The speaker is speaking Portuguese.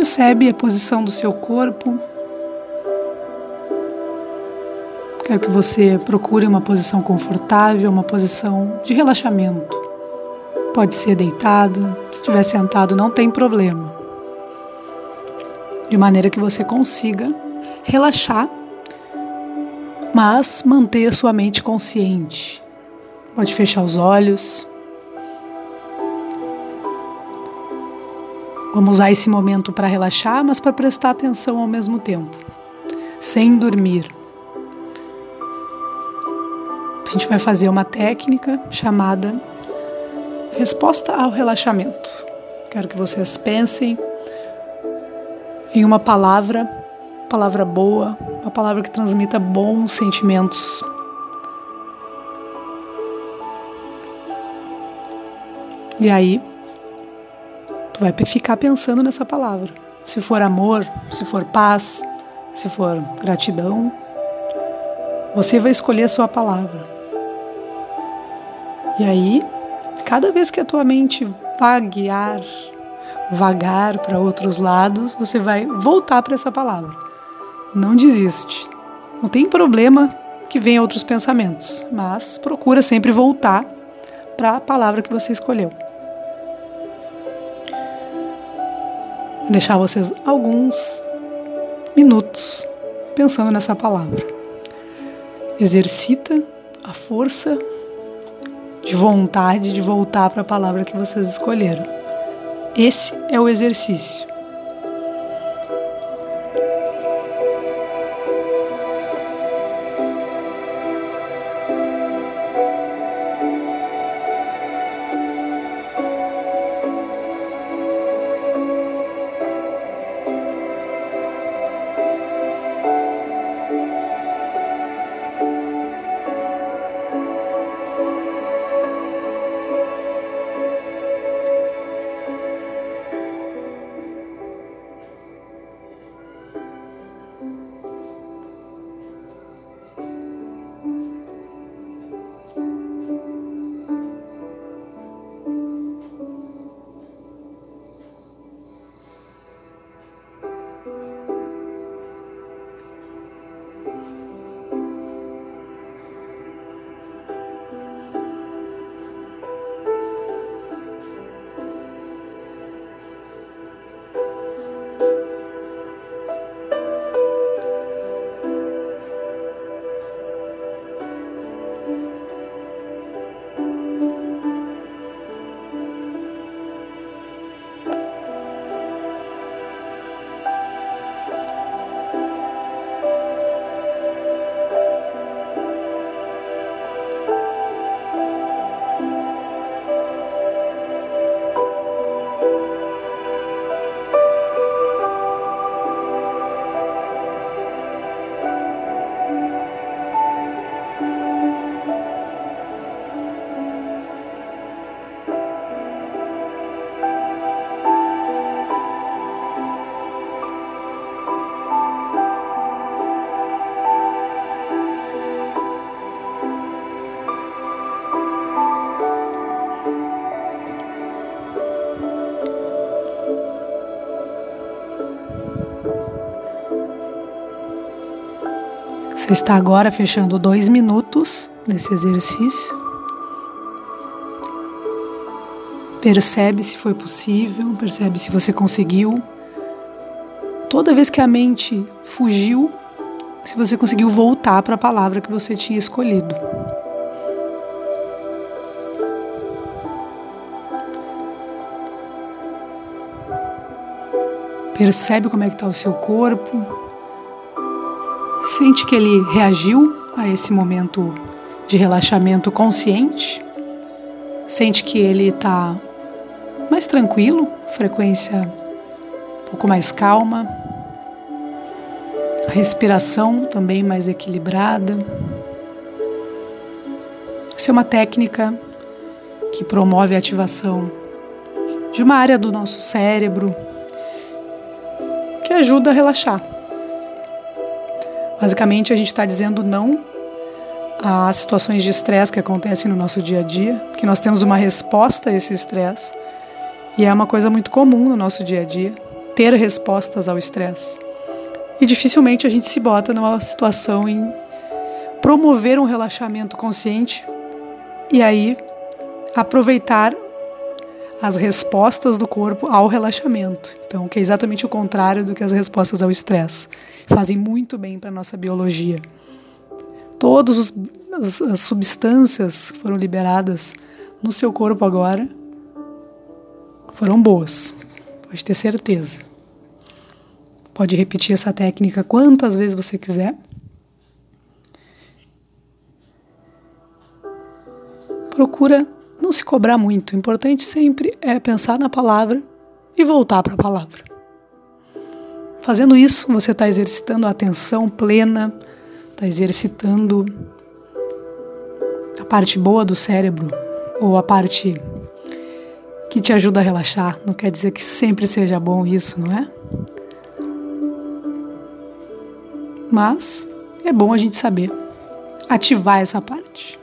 Percebe a posição do seu corpo. Quero que você procure uma posição confortável, uma posição de relaxamento. Pode ser deitado, se estiver sentado não tem problema. De maneira que você consiga relaxar, mas manter sua mente consciente. Pode fechar os olhos. Vamos usar esse momento para relaxar, mas para prestar atenção ao mesmo tempo, sem dormir. A gente vai fazer uma técnica chamada resposta ao relaxamento. Quero que vocês pensem em uma palavra, palavra boa, uma palavra que transmita bons sentimentos. E aí, vai ficar pensando nessa palavra. Se for amor, se for paz, se for gratidão, você vai escolher a sua palavra. E aí, cada vez que a tua mente vaguear, vagar para outros lados, você vai voltar para essa palavra. Não desiste. Não tem problema que venham outros pensamentos, mas procura sempre voltar para a palavra que você escolheu. Deixar vocês alguns minutos pensando nessa palavra. Exercita a força de vontade de voltar para a palavra que vocês escolheram. Esse é o exercício. Você está agora fechando dois minutos nesse exercício. Percebe se foi possível, percebe se você conseguiu. Toda vez que a mente fugiu, se você conseguiu voltar para a palavra que você tinha escolhido. Percebe como é que está o seu corpo, Sente que ele reagiu a esse momento de relaxamento consciente. Sente que ele está mais tranquilo, frequência um pouco mais calma. A respiração também mais equilibrada. Essa é uma técnica que promove a ativação de uma área do nosso cérebro que ajuda a relaxar. Basicamente, a gente está dizendo não a situações de estresse que acontecem no nosso dia a dia, que nós temos uma resposta a esse estresse e é uma coisa muito comum no nosso dia a dia. ter respostas ao estresse. E dificilmente a gente se bota numa situação em promover um relaxamento consciente e aí aproveitar as respostas do corpo ao relaxamento. Então, que é exatamente o contrário do que as respostas ao estresse. Fazem muito bem para a nossa biologia. Todas as substâncias que foram liberadas no seu corpo agora foram boas. Pode ter certeza. Pode repetir essa técnica quantas vezes você quiser. Procura não se cobrar muito. O importante sempre é pensar na palavra e voltar para a palavra. Fazendo isso, você está exercitando a atenção plena, está exercitando a parte boa do cérebro ou a parte que te ajuda a relaxar. Não quer dizer que sempre seja bom isso, não é? Mas é bom a gente saber ativar essa parte.